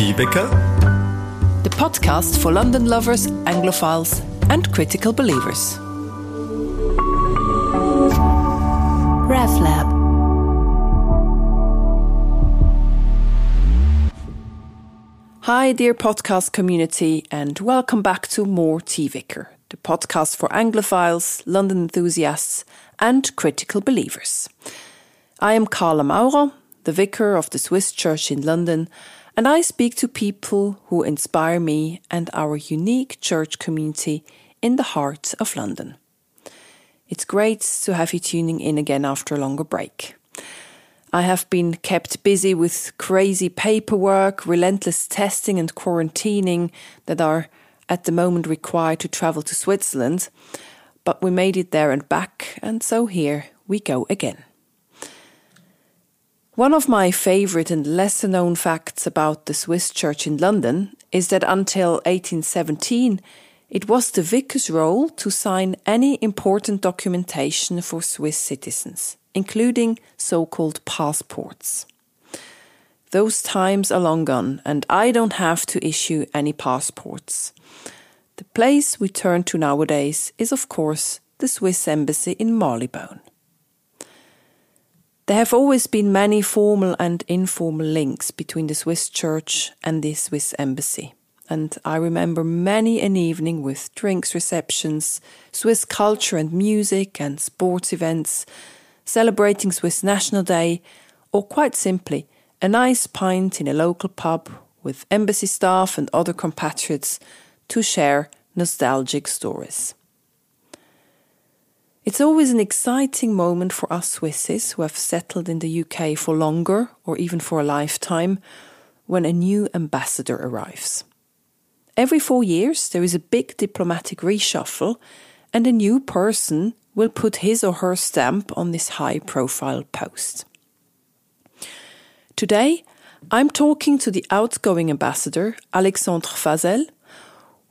Tea the podcast for London lovers, Anglophiles, and critical believers. RevLab. Hi, dear podcast community, and welcome back to More Tea Vicar, the podcast for Anglophiles, London enthusiasts, and critical believers. I am Carla Maurer, the vicar of the Swiss Church in London, and I speak to people who inspire me and our unique church community in the heart of London. It's great to have you tuning in again after a longer break. I have been kept busy with crazy paperwork, relentless testing, and quarantining that are at the moment required to travel to Switzerland, but we made it there and back, and so here we go again. One of my favourite and lesser known facts about the Swiss church in London is that until 1817, it was the vicar's role to sign any important documentation for Swiss citizens, including so called passports. Those times are long gone, and I don't have to issue any passports. The place we turn to nowadays is, of course, the Swiss Embassy in Marylebone. There have always been many formal and informal links between the Swiss church and the Swiss embassy. And I remember many an evening with drinks receptions, Swiss culture and music, and sports events, celebrating Swiss National Day, or quite simply, a nice pint in a local pub with embassy staff and other compatriots to share nostalgic stories. It's always an exciting moment for us Swisses who have settled in the UK for longer or even for a lifetime when a new ambassador arrives. Every four years, there is a big diplomatic reshuffle, and a new person will put his or her stamp on this high profile post. Today, I'm talking to the outgoing ambassador, Alexandre Fasel,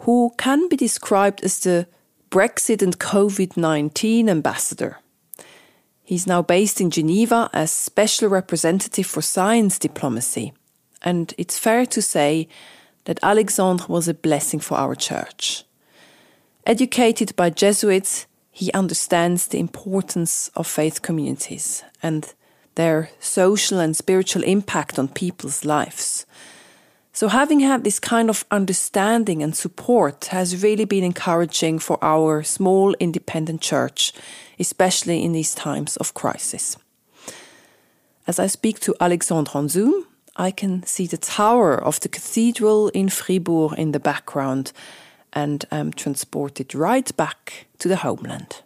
who can be described as the Brexit and COVID 19 ambassador. He's now based in Geneva as special representative for science diplomacy. And it's fair to say that Alexandre was a blessing for our church. Educated by Jesuits, he understands the importance of faith communities and their social and spiritual impact on people's lives. So, having had this kind of understanding and support has really been encouraging for our small independent church, especially in these times of crisis. As I speak to Alexandre on Zoom, I can see the tower of the cathedral in Fribourg in the background and am transported right back to the homeland.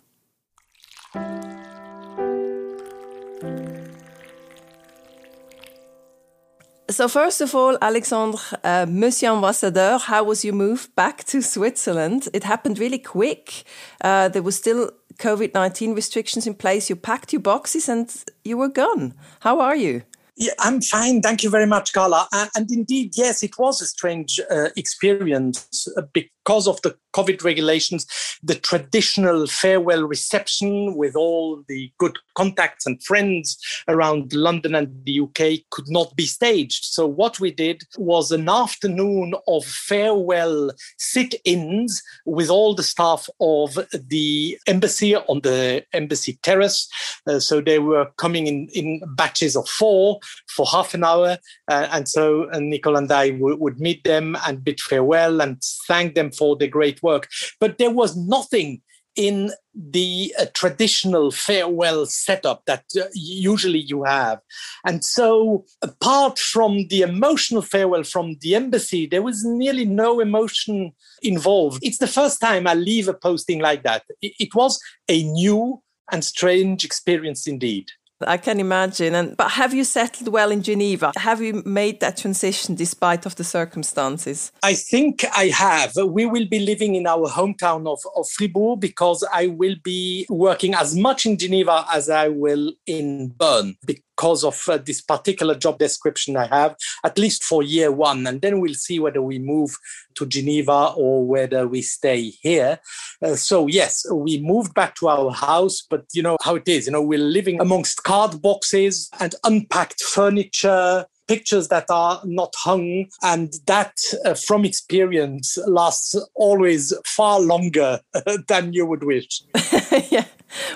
So, first of all, Alexandre, uh, Monsieur Ambassadeur, how was your move back to Switzerland? It happened really quick. Uh, there was still COVID 19 restrictions in place. You packed your boxes and you were gone. How are you? Yeah, I'm fine. Thank you very much, Carla. And indeed, yes, it was a strange uh, experience uh, because of the COVID regulations. The traditional farewell reception with all the good contacts and friends around London and the UK could not be staged. So, what we did was an afternoon of farewell sit ins with all the staff of the embassy on the embassy terrace. Uh, so, they were coming in, in batches of four for half an hour. Uh, and so uh, Nicole and I w- would meet them and bid farewell and thank them for their great work. But there was nothing in the uh, traditional farewell setup that uh, usually you have. And so, apart from the emotional farewell from the embassy, there was nearly no emotion involved. It's the first time I leave a posting like that. It, it was a new and strange experience indeed. I can imagine. And but have you settled well in Geneva? Have you made that transition despite of the circumstances? I think I have. We will be living in our hometown of, of Fribourg because I will be working as much in Geneva as I will in Bern because of uh, this particular job description I have, at least for year one. And then we'll see whether we move to Geneva or whether we stay here. Uh, so, yes, we moved back to our house, but you know how it is. You know, we're living amongst card boxes and unpacked furniture pictures that are not hung. And that, uh, from experience, lasts always far longer than you would wish. yeah.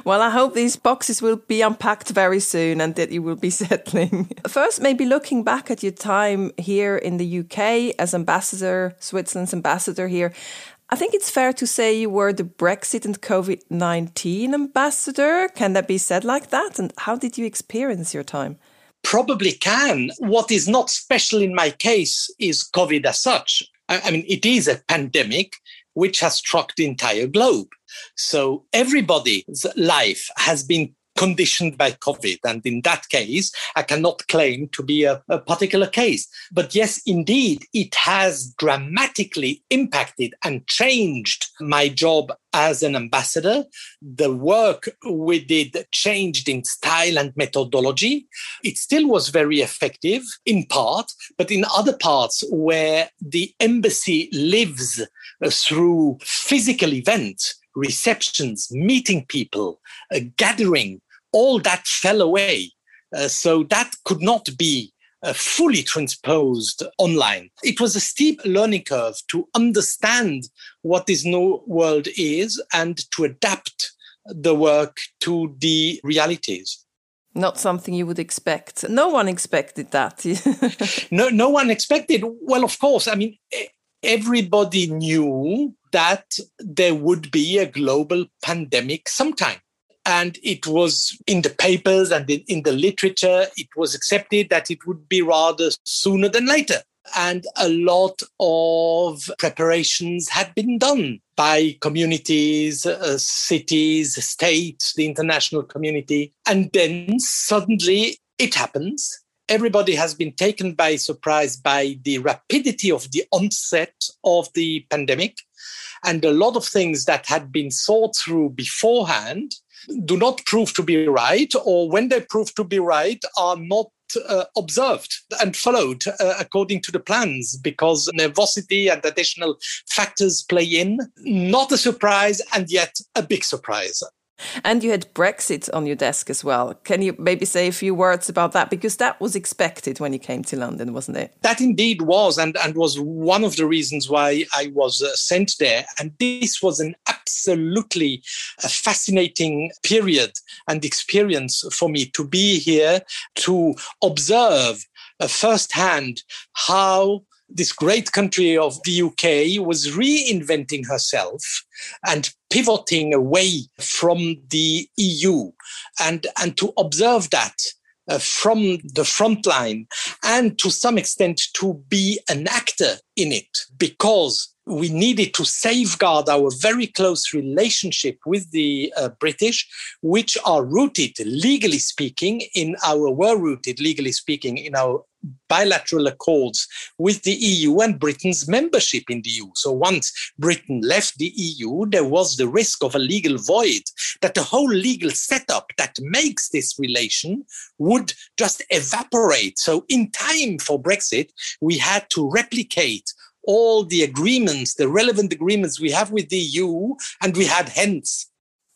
Well, I hope these boxes will be unpacked very soon and that you will be settling. First, maybe looking back at your time here in the UK as ambassador, Switzerland's ambassador here. I think it's fair to say you were the Brexit and COVID 19 ambassador. Can that be said like that? And how did you experience your time? Probably can. What is not special in my case is COVID as such. I mean, it is a pandemic which has struck the entire globe. So everybody's life has been conditioned by COVID. And in that case, I cannot claim to be a, a, particular case. But yes, indeed, it has dramatically impacted and changed my job as an ambassador. The work we did changed in style and methodology. It still was very effective in part, but in other parts where the embassy lives uh, through physical events, receptions, meeting people, gathering, all that fell away. Uh, so that could not be uh, fully transposed online. It was a steep learning curve to understand what this new world is and to adapt the work to the realities. Not something you would expect. No one expected that. no, no one expected. Well, of course. I mean, everybody knew that there would be a global pandemic sometime and it was in the papers and in the literature it was accepted that it would be rather sooner than later and a lot of preparations had been done by communities, uh, cities, states, the international community. And then suddenly it happens. Everybody has been taken by surprise by the rapidity of the onset of the pandemic. And a lot of things that had been thought through beforehand do not prove to be right, or when they prove to be right, are not uh, observed and followed uh, according to the plans because nervosity and additional factors play in. Not a surprise, and yet a big surprise. And you had Brexit on your desk as well. Can you maybe say a few words about that? Because that was expected when you came to London, wasn't it? That indeed was, and, and was one of the reasons why I was uh, sent there. And this was an absolutely a fascinating period and experience for me to be here to observe uh, firsthand how this great country of the UK was reinventing herself and pivoting away from the EU and, and to observe that uh, from the front line and to some extent to be an actor in it because we needed to safeguard our very close relationship with the uh, British, which are rooted, legally speaking, in our were rooted, legally speaking, in our bilateral accords with the EU and Britain's membership in the EU. So once Britain left the EU, there was the risk of a legal void that the whole legal setup that makes this relation would just evaporate. So in time for Brexit, we had to replicate all the agreements, the relevant agreements we have with the EU, and we had hence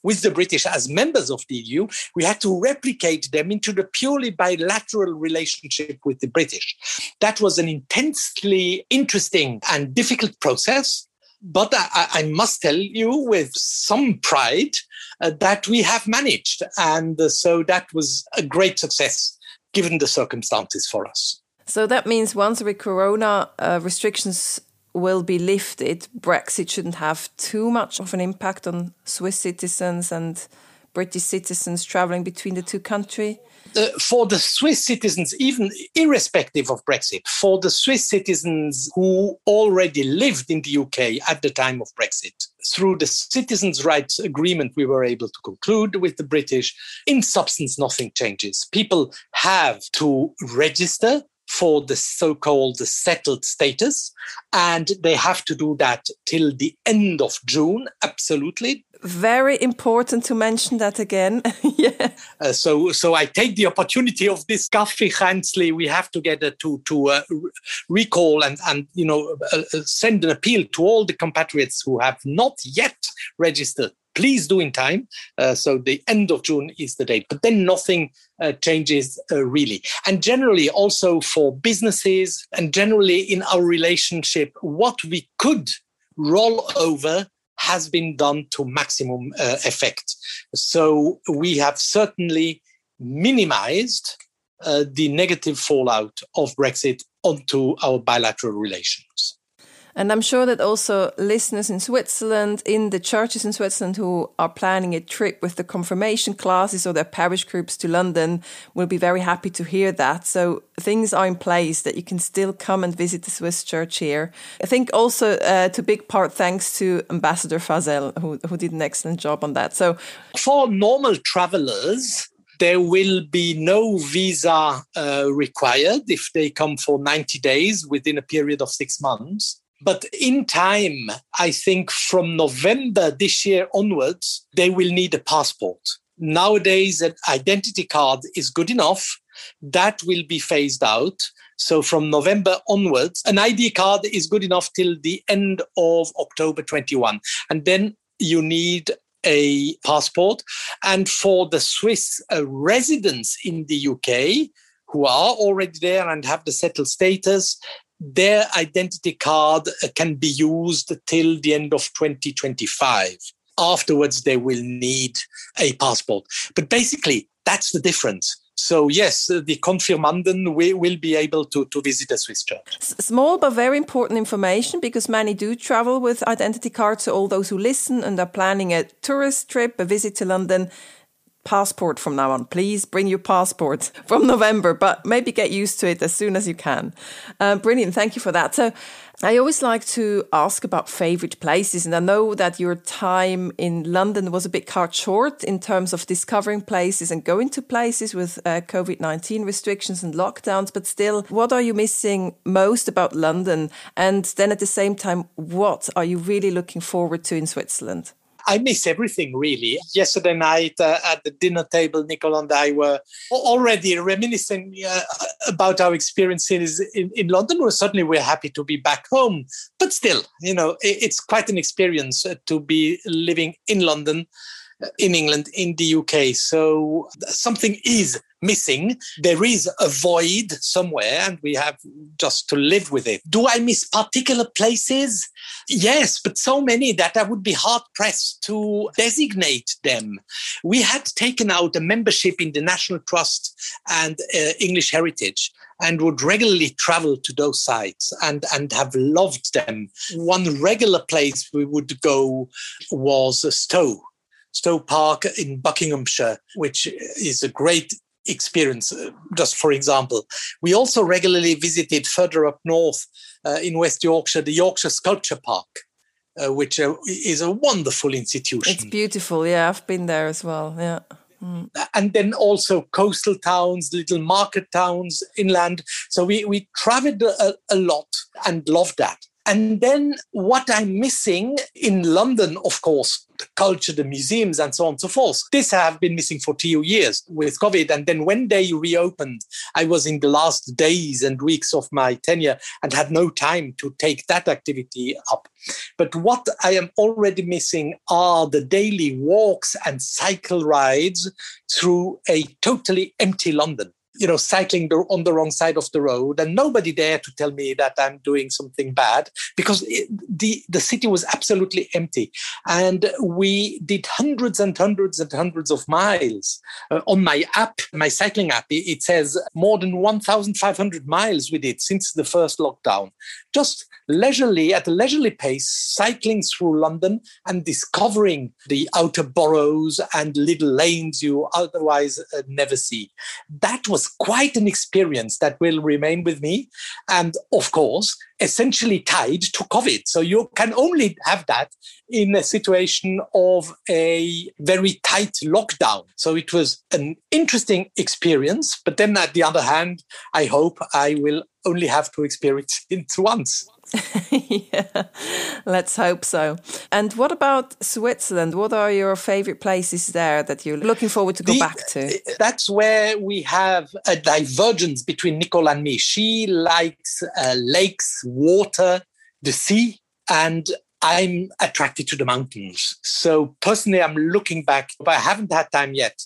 with the British as members of the EU, we had to replicate them into the purely bilateral relationship with the British. That was an intensely interesting and difficult process. But I, I must tell you with some pride uh, that we have managed. And uh, so that was a great success given the circumstances for us. So that means once the corona uh, restrictions will be lifted, Brexit shouldn't have too much of an impact on Swiss citizens and British citizens traveling between the two countries? Uh, for the Swiss citizens, even irrespective of Brexit, for the Swiss citizens who already lived in the UK at the time of Brexit, through the citizens' rights agreement we were able to conclude with the British, in substance, nothing changes. People have to register for the so-called settled status and they have to do that till the end of june absolutely very important to mention that again. yeah. Uh, so, so I take the opportunity of this Gaffrey Hansley. We have to get uh, to to uh, recall and and you know uh, uh, send an appeal to all the compatriots who have not yet registered. Please do in time. Uh, so the end of June is the date, but then nothing changes really. And generally, also for businesses and generally in our relationship, what we could roll over has been done to maximum uh, effect. So we have certainly minimized uh, the negative fallout of Brexit onto our bilateral relations. And I'm sure that also listeners in Switzerland, in the churches in Switzerland who are planning a trip with the confirmation classes or their parish groups to London will be very happy to hear that. So things are in place that you can still come and visit the Swiss church here. I think also uh, to big part thanks to Ambassador Fasel, who, who did an excellent job on that. So for normal travelers, there will be no visa uh, required if they come for 90 days within a period of six months. But in time, I think from November this year onwards, they will need a passport. Nowadays, an identity card is good enough. That will be phased out. So from November onwards, an ID card is good enough till the end of October 21. And then you need a passport. And for the Swiss uh, residents in the UK, who are already there and have the settled status, their identity card uh, can be used till the end of 2025. Afterwards, they will need a passport. But basically, that's the difference. So yes, uh, the confirmanden will, will be able to, to visit a Swiss church. Small but very important information because many do travel with identity cards. So all those who listen and are planning a tourist trip, a visit to London, passport from now on. Please bring your passport from November, but maybe get used to it as soon as you can. Uh, brilliant. Thank you for that. So, I always like to ask about favorite places. And I know that your time in London was a bit cut short in terms of discovering places and going to places with uh, COVID 19 restrictions and lockdowns. But still, what are you missing most about London? And then at the same time, what are you really looking forward to in Switzerland? I miss everything really. Yesterday night uh, at the dinner table, Nicole and I were already reminiscing uh, about our experiences in, in London. Well, certainly we're happy to be back home, but still, you know, it, it's quite an experience uh, to be living in London in England, in the UK. So something is missing. There is a void somewhere, and we have just to live with it. Do I miss particular places? Yes, but so many that I would be hard pressed to designate them. We had taken out a membership in the National Trust and uh, English Heritage and would regularly travel to those sites and, and have loved them. One regular place we would go was Stowe Stowe Park in Buckinghamshire, which is a great experience. Uh, just for example, we also regularly visited further up north uh, in West Yorkshire, the Yorkshire Sculpture Park. Uh, which uh, is a wonderful institution. It's beautiful. Yeah, I've been there as well. Yeah. Mm. And then also coastal towns, little market towns, inland. So we, we traveled a, a lot and loved that. And then what I'm missing in London, of course, the culture, the museums, and so on and so forth. This I have been missing for two years with COVID. And then when they reopened, I was in the last days and weeks of my tenure and had no time to take that activity up. But what I am already missing are the daily walks and cycle rides through a totally empty London you know, cycling on the wrong side of the road, and nobody there to tell me that I'm doing something bad because it, the the city was absolutely empty, and we did hundreds and hundreds and hundreds of miles uh, on my app, my cycling app. It says more than 1,500 miles we did since the first lockdown, just leisurely at a leisurely pace, cycling through London and discovering the outer boroughs and little lanes you otherwise uh, never see. That was quite an experience that will remain with me. And of course, essentially tied to COVID. So you can only have that in a situation of a very tight lockdown. So it was an interesting experience. But then, at the other hand, I hope I will only have to experience it once. yeah, let's hope so. And what about Switzerland? What are your favorite places there that you're looking forward to go the, back to? That's where we have a divergence between Nicole and me. She likes uh, lakes, water, the sea, and I'm attracted to the mountains. So personally, I'm looking back, but I haven't had time yet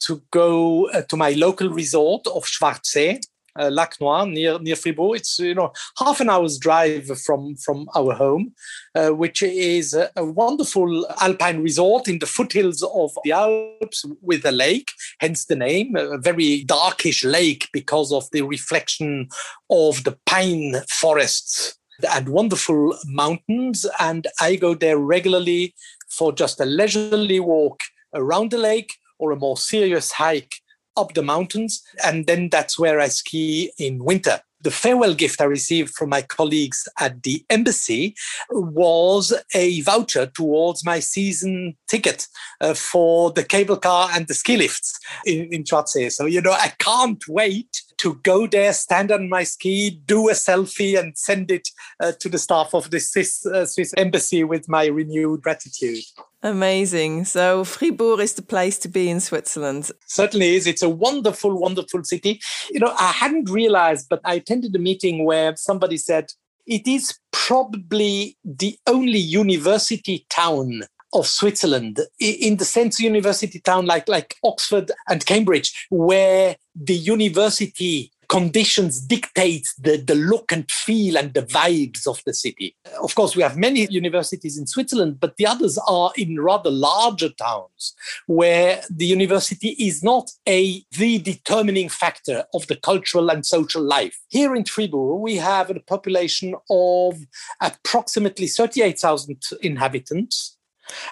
to go uh, to my local resort of Schwarzsee uh, Lac Noir near near Fribourg. It's you know half an hour's drive from from our home, uh, which is a, a, wonderful alpine resort in the foothills of the Alps with a lake, hence the name. A very darkish lake because of the reflection of the pine forests and wonderful mountains. And I go there regularly for just a leisurely walk around the lake or a more serious hike up the mountains. And then that's where I ski in winter. The farewell gift I received from my colleagues at the embassy was a voucher towards my season ticket uh, for the cable car and the ski lifts in, in. So, you know, I can't wait to go there, stand on my ski, do a selfie, and send it uh, to the staff of the Swiss, uh, Swiss embassy with my renewed gratitude. Amazing. So Fribourg is the place to be in Switzerland. Certainly is. It's a wonderful, wonderful city. You know, I hadn't realized, but I attended a meeting where somebody said it is probably the only university town of Switzerland in the sense university town like like Oxford and Cambridge where the university conditions dictate the, the look and feel and the vibes of the city. Of course, we have many universities in Switzerland, but the others are in rather larger towns where the university is not a the determining factor of the cultural and social life. Here in Fribourg, we have a population of approximately 38,000 inhabitants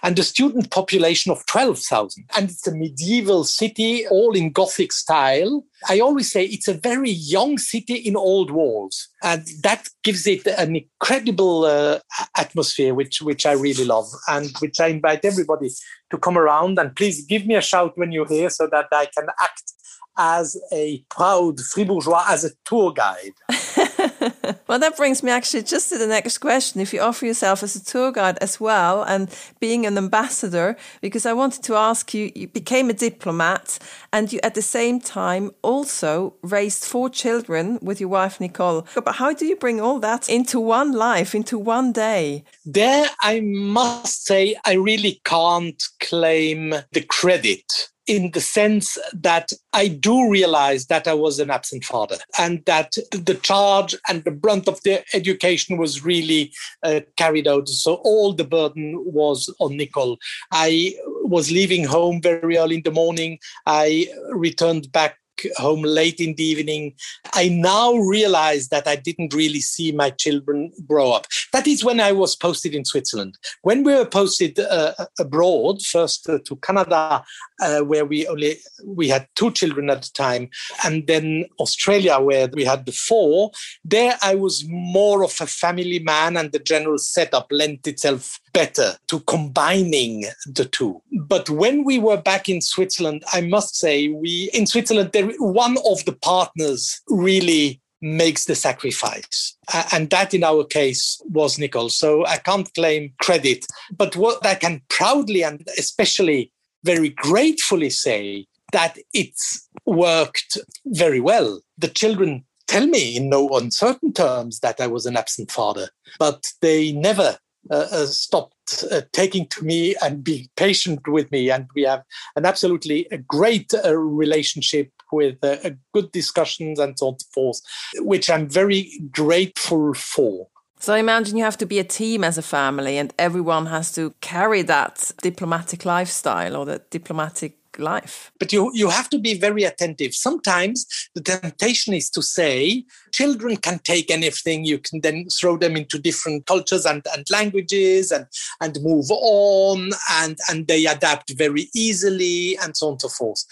and a student population of 12,000. And it's a medieval city, all in Gothic style. I always say it's a very young city in old walls. And that gives it an incredible uh, atmosphere, which, which I really love and which I invite everybody to come around. And please give me a shout when you're here so that I can act as a proud Fribourgeois, as a tour guide. well, that brings me actually just to the next question. If you offer yourself as a tour guide as well and being an ambassador, because I wanted to ask you, you became a diplomat and you at the same time also raised four children with your wife, Nicole. But how do you bring all that into one life, into one day? There, I must say, I really can't claim the credit in the sense that I do realize that I was an absent father and that the charge and the brunt of the education was really uh, carried out. So all the burden was on Nicole. I was leaving home very early in the morning. I returned back home late in the evening. I now realize that I didn't really see my children grow up. That is when I was posted in Switzerland. When we were posted uh, abroad, first uh, to Canada, uh, where we only we had two children at the time, and then Australia, where we had the four. There, I was more of a family man, and the general setup lent itself better to combining the two. But when we were back in Switzerland, I must say, we in Switzerland, there, one of the partners really makes the sacrifice. And that in our case was Nicole. So I can't claim credit. But what I can proudly and especially very gratefully say that it's worked very well. The children tell me in no uncertain terms that I was an absent father, but they never uh, uh, stopped uh, taking to me and being patient with me. And we have an absolutely a great uh, relationship with uh, good discussions and so forth, which I'm very grateful for. So I imagine you have to be a team as a family, and everyone has to carry that diplomatic lifestyle or the diplomatic life. But you, you have to be very attentive. Sometimes the temptation is to say, children can take anything. You can then throw them into different cultures and, and languages and, and move on, and, and they adapt very easily, and so on and so forth.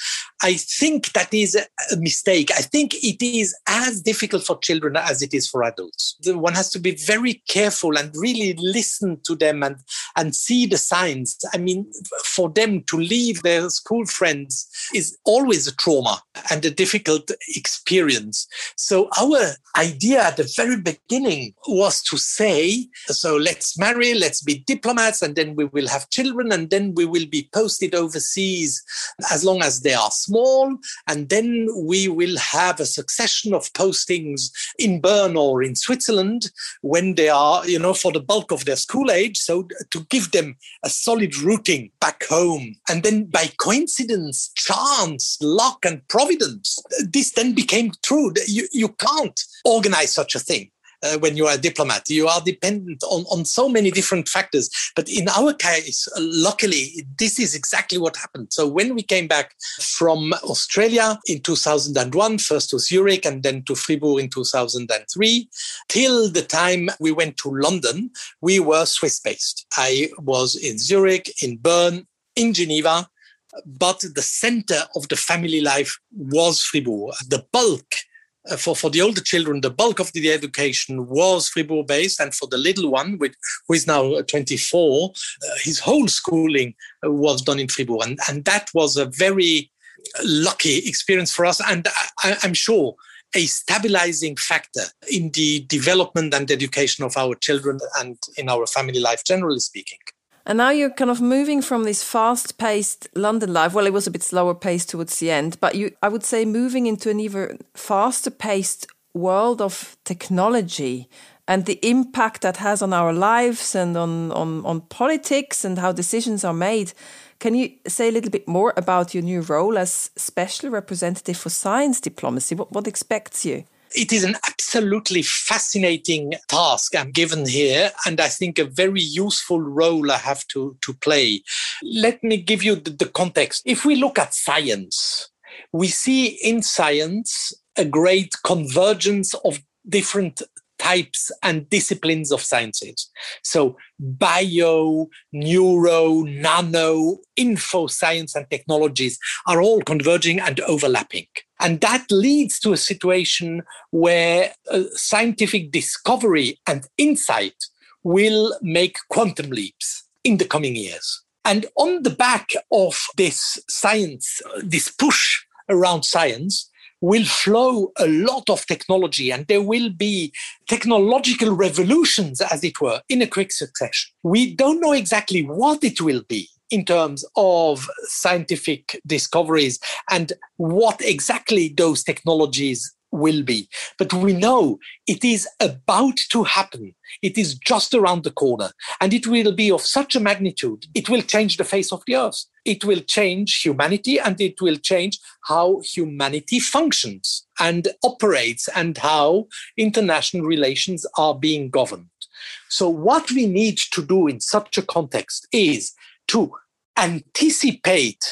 I think that is a mistake. I think it is as difficult for children as it is for adults. One has to be very careful and really listen to them and, and see the signs. I mean, for them to leave their school friends is always a trauma and a difficult experience. So our idea at the very beginning was to say, so let's marry, let's be diplomats, and then we will have children, and then we will be posted overseas as long as they are small, and then we will have a succession of postings in Bern or in Switzerland when they are, you know, for the bulk of their school age. So to give them a solid rooting back home. And then by coincidence, chance, luck, and providence, this then became true. You, you can't organize such a thing uh, when you are a diplomat. You are dependent on, on so many different factors. But in our case, uh, luckily, this is exactly what happened. So when we came back from Australia in 2001, first to Zurich and then to Fribourg in 2003, till the time we went to London, we were Swiss based. I was in Zurich, in Bern, in Geneva, but the center of the family life was Fribourg. The bulk uh, for, for the older children, the bulk of the education was Fribourg based. And for the little one, which, who is now 24, uh, his whole schooling uh, was done in Fribourg. And, and that was a very lucky experience for us. And I, I'm sure a stabilizing factor in the development and education of our children and in our family life, generally speaking. And now you're kind of moving from this fast paced London life. Well, it was a bit slower paced towards the end, but you, I would say, moving into an even faster paced world of technology and the impact that has on our lives and on, on, on politics and how decisions are made. Can you say a little bit more about your new role as special representative for science diplomacy? What, what expects you? It is an absolutely fascinating task I'm given here, and I think a very useful role I have to, to play. Let me give you the, the context. If we look at science, we see in science a great convergence of different types and disciplines of sciences. So, bio, neuro, nano, info science, and technologies are all converging and overlapping. And that leads to a situation where uh, scientific discovery and insight will make quantum leaps in the coming years. And on the back of this science, this push around science, will flow a lot of technology and there will be technological revolutions, as it were, in a quick succession. We don't know exactly what it will be in terms of scientific discoveries and what exactly those technologies will be. But we know it is about to happen. It is just around the corner. And it will be of such a magnitude, it will change the face of the earth. It will change humanity and it will change how humanity functions and operates and how international relations are being governed. So, what we need to do in such a context is to anticipate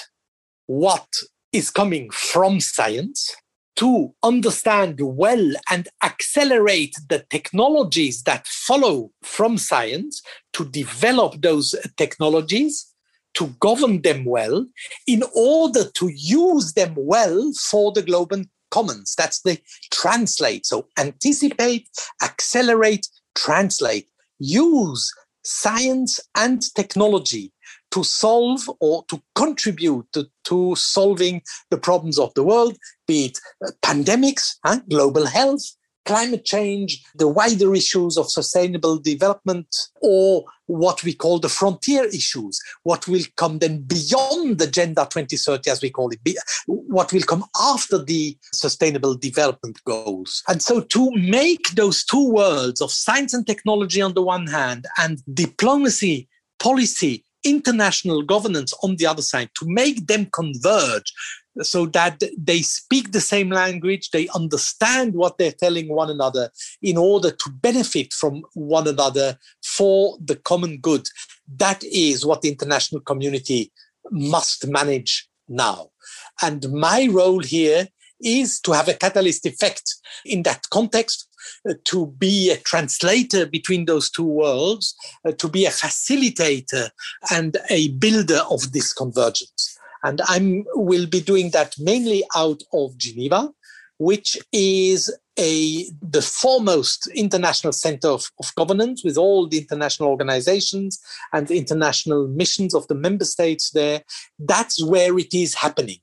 what is coming from science to understand well and accelerate the technologies that follow from science, to develop those technologies, to govern them well, in order to use them well for the global commons. That's the translate. So anticipate, accelerate, translate. Use science and technology to solve or to contribute to, to solving the problems of the world, be it uh, pandemics, huh, global health, climate change, the wider issues of sustainable development, or what we call the frontier issues, what will come then beyond the Agenda 2030, as we call it, what will come after the sustainable development goals. And so to make those two worlds of science and technology on the one hand and diplomacy, policy, international governance on the other side to make them converge so that they speak the same language, they understand what they're telling one another in order to benefit from one another for the common good. That is what the international community must manage now. And my role here is to have a catalyst effect in that context to be a translator between those two worlds, uh, to be a facilitator and a builder of this convergence. And I will be doing that mainly out of Geneva, which is a the foremost international center of, of governance with all the international organizations and the international missions of the member states there. That's where it is happening.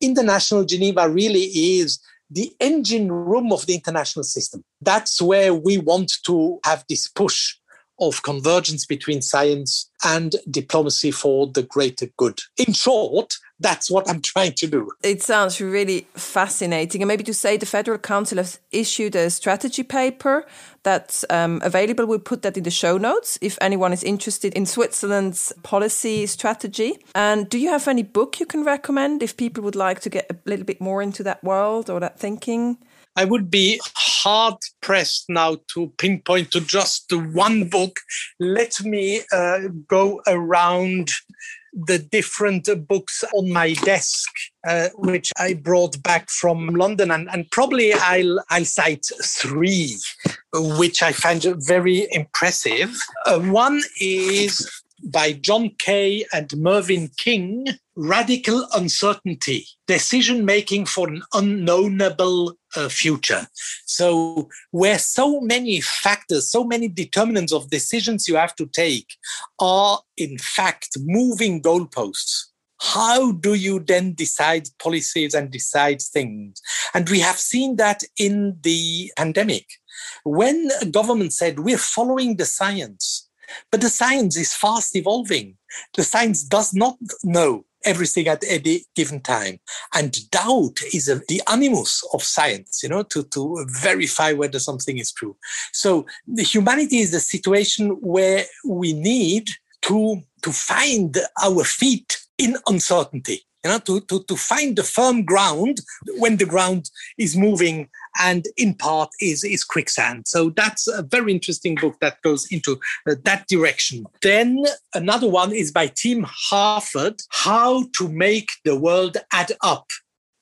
International Geneva really is the engine room of the international system. That's where we want to have this push of convergence between science and diplomacy for the greater good. In short, that's what I'm trying to do. It sounds really fascinating. And maybe to say the Federal Council has issued a strategy paper that's um, available. We'll put that in the show notes if anyone is interested in Switzerland's policy strategy. And do you have any book you can recommend if people would like to get a little bit more into that world or that thinking? I would be hard pressed now to pinpoint to just the one book. Let me uh, go around the different books on my desk, uh, which I brought back from London, and, and probably I'll, I'll cite three, which I find very impressive. Uh, one is by John Kay and Mervyn King, Radical Uncertainty, Decision Making for an Unknowable uh, Future. So, where so many factors, so many determinants of decisions you have to take are in fact moving goalposts. How do you then decide policies and decide things? And we have seen that in the pandemic. When government said, we're following the science, but the science is fast evolving. The science does not know everything at any given time. And doubt is a, the animus of science, you know, to, to verify whether something is true. So the humanity is a situation where we need to, to find our feet in uncertainty you know, to, to, to find the firm ground when the ground is moving and in part is, is quicksand. So that's a very interesting book that goes into uh, that direction. Then another one is by Tim Harford, How to Make the World Add Up.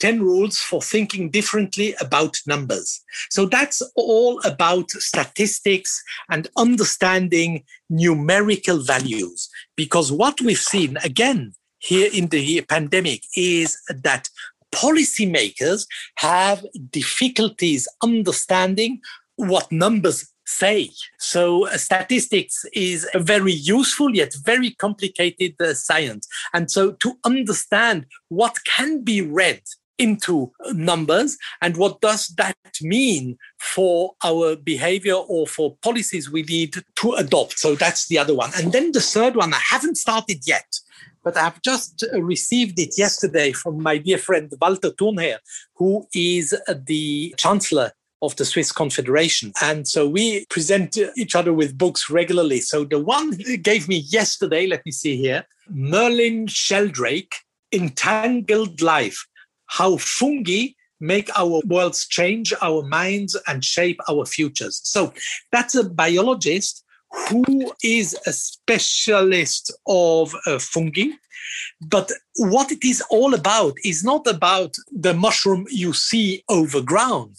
10 rules for thinking differently about numbers. So that's all about statistics and understanding numerical values. Because what we've seen, again, here in the pandemic is that policymakers have difficulties understanding what numbers say. So uh, statistics is a very useful yet very complicated uh, science. And so to understand what can be read into numbers and what does that mean for our behavior or for policies we need to adopt. So that's the other one. And then the third one, I haven't started yet but I've just received it yesterday from my dear friend Walter Thurnherr, who is the Chancellor of the Swiss Confederation. And so we present each other with books regularly. So the one he gave me yesterday, let me see here Merlin Sheldrake, Entangled Life How Fungi Make Our Worlds Change Our Minds and Shape Our Futures. So that's a biologist who is a specialist of uh, fungi. But what it is all about is not about the mushroom you see over ground.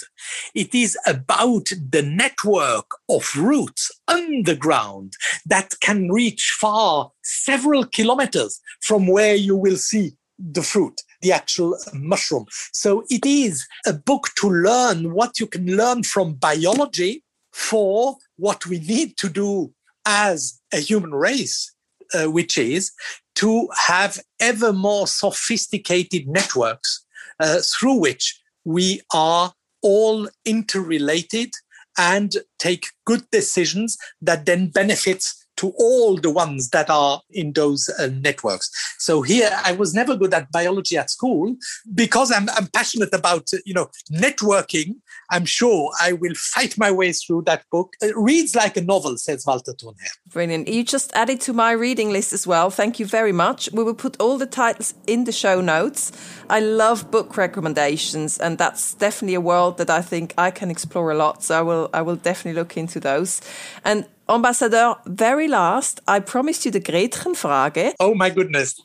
It is about the network of roots underground that can reach far several kilometers from where you will see the fruit the actual mushroom. So it is a book to learn what you can learn from biology for what we need to do as a human race, uh, which is to have ever more sophisticated networks uh, through which we are all interrelated and take good decisions that then benefits to all the ones that are in those uh, networks. So here, I was never good at biology at school because I'm, I'm passionate about you know networking. I'm sure I will fight my way through that book. It reads like a novel, says Walter Thurnherr. Brilliant. You just added to my reading list as well. Thank you very much. We will put all the titles in the show notes. I love book recommendations, and that's definitely a world that I think I can explore a lot. So I will I will definitely look into those. And Ambassador, very last, I promised you the Gretchenfrage. Oh my goodness.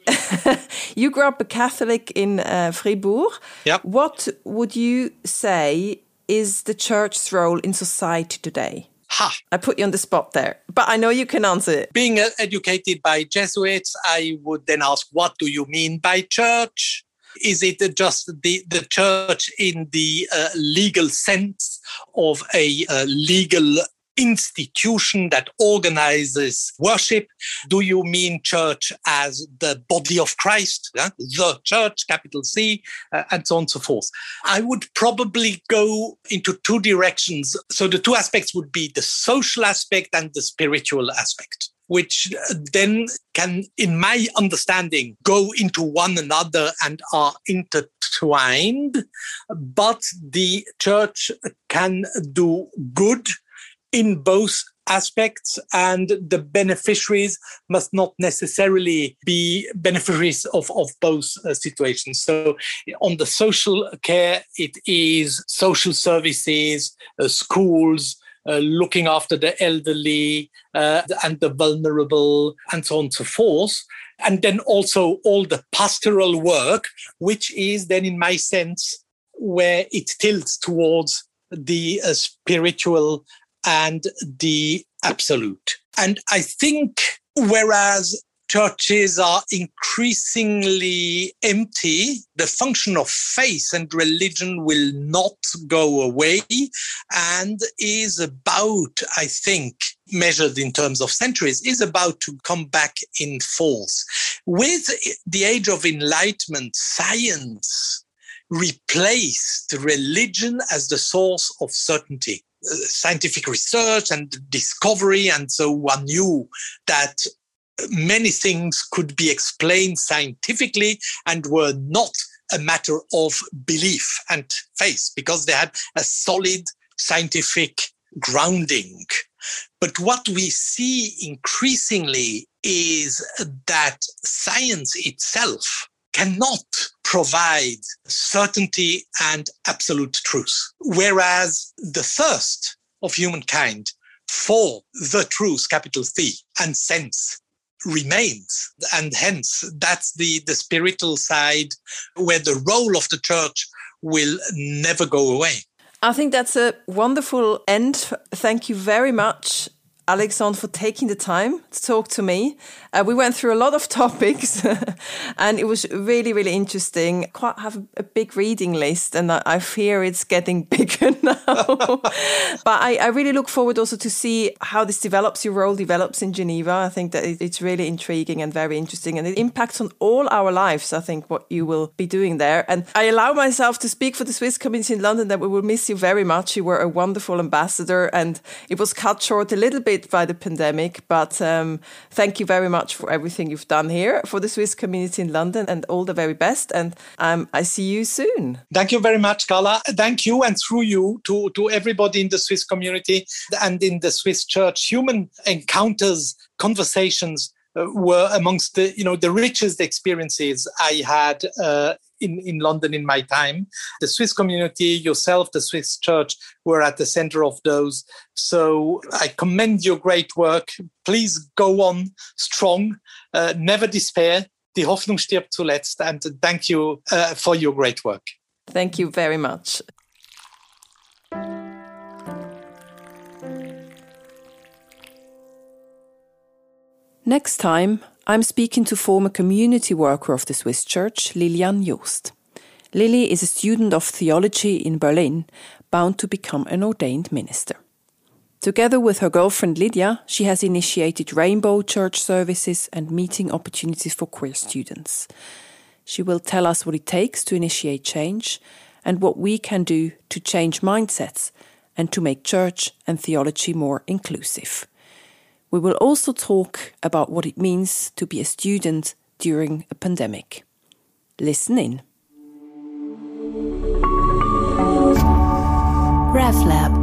you grew up a Catholic in uh, Fribourg. Yep. What would you say is the church's role in society today? Ha! I put you on the spot there, but I know you can answer it. Being uh, educated by Jesuits, I would then ask, what do you mean by church? Is it just the, the church in the uh, legal sense of a uh, legal institution that organizes worship? Do you mean church as the body of Christ, yeah? the church, capital C, uh, and so on and so forth? I would probably go into two directions. So the two aspects would be the social aspect and the spiritual aspect which then can, in my understanding, go into one another and are intertwined. But the church can do good in both aspects and the beneficiaries must not necessarily be beneficiaries of, of both uh, situations. So on the social care it is social services uh, schools uh, looking after the elderly uh, and the vulnerable and so on and so forth. And then also all the pastoral work which is then in my sense where it tilts towards the uh, spiritual and the absolute. And I think whereas churches are increasingly empty, the function of faith and religion will not go away and is about, I think, measured in terms of centuries, is about to come back in force. With the age of enlightenment, science replaced religion as the source of certainty scientific research and discovery. And so one knew that many things could be explained scientifically and were not a matter of belief and faith because they had a solid scientific grounding. But what we see increasingly is that science itself cannot provide certainty and absolute truth. Whereas the thirst of humankind for the truth, capital T, and sense remains. And hence, that's the, the spiritual side where the role of the church will never go away. I think that's a wonderful end. Thank you very much, Alexandre, for taking the time to talk to me. Uh, we went through a lot of topics and it was really, really interesting. Quite have a big reading list and I, I fear it's getting bigger now. but I, I, really look forward also to see how this develops, your role develops in Geneva. I think that it's really intriguing and very interesting and it impacts on all our lives, I think, what you will be doing there. And I allow myself to speak for the Swiss community in London that we will miss you very much. You were a wonderful ambassador and it was cut short a little bit bit by the pandemic, but um, thank you very much for everything you've done here for the Swiss community in London and all the very best. And um, I see you soon. Thank you very much, Carla. Thank you and through you to, to everybody in the Swiss community and in the Swiss church. Human encounters, conversations, uh, were amongst the you know the richest experiences I had uh, in, in London in my time. The Swiss community, yourself, the Swiss church were at the center of those. So I commend your great work. Please go on strong, uh, never despair. Die Hoffnung stirbt zuletzt. And thank you uh, for your great work. Thank you very much. Next time, I'm speaking to former community worker of the Swiss Church, Lilian Joost. Lily is a student of theology in Berlin, bound to become an ordained minister. Together with her girlfriend Lydia, she has initiated rainbow church services and meeting opportunities for queer students. She will tell us what it takes to initiate change and what we can do to change mindsets and to make church and theology more inclusive. We will also talk about what it means to be a student during a pandemic. Listen in. RefLab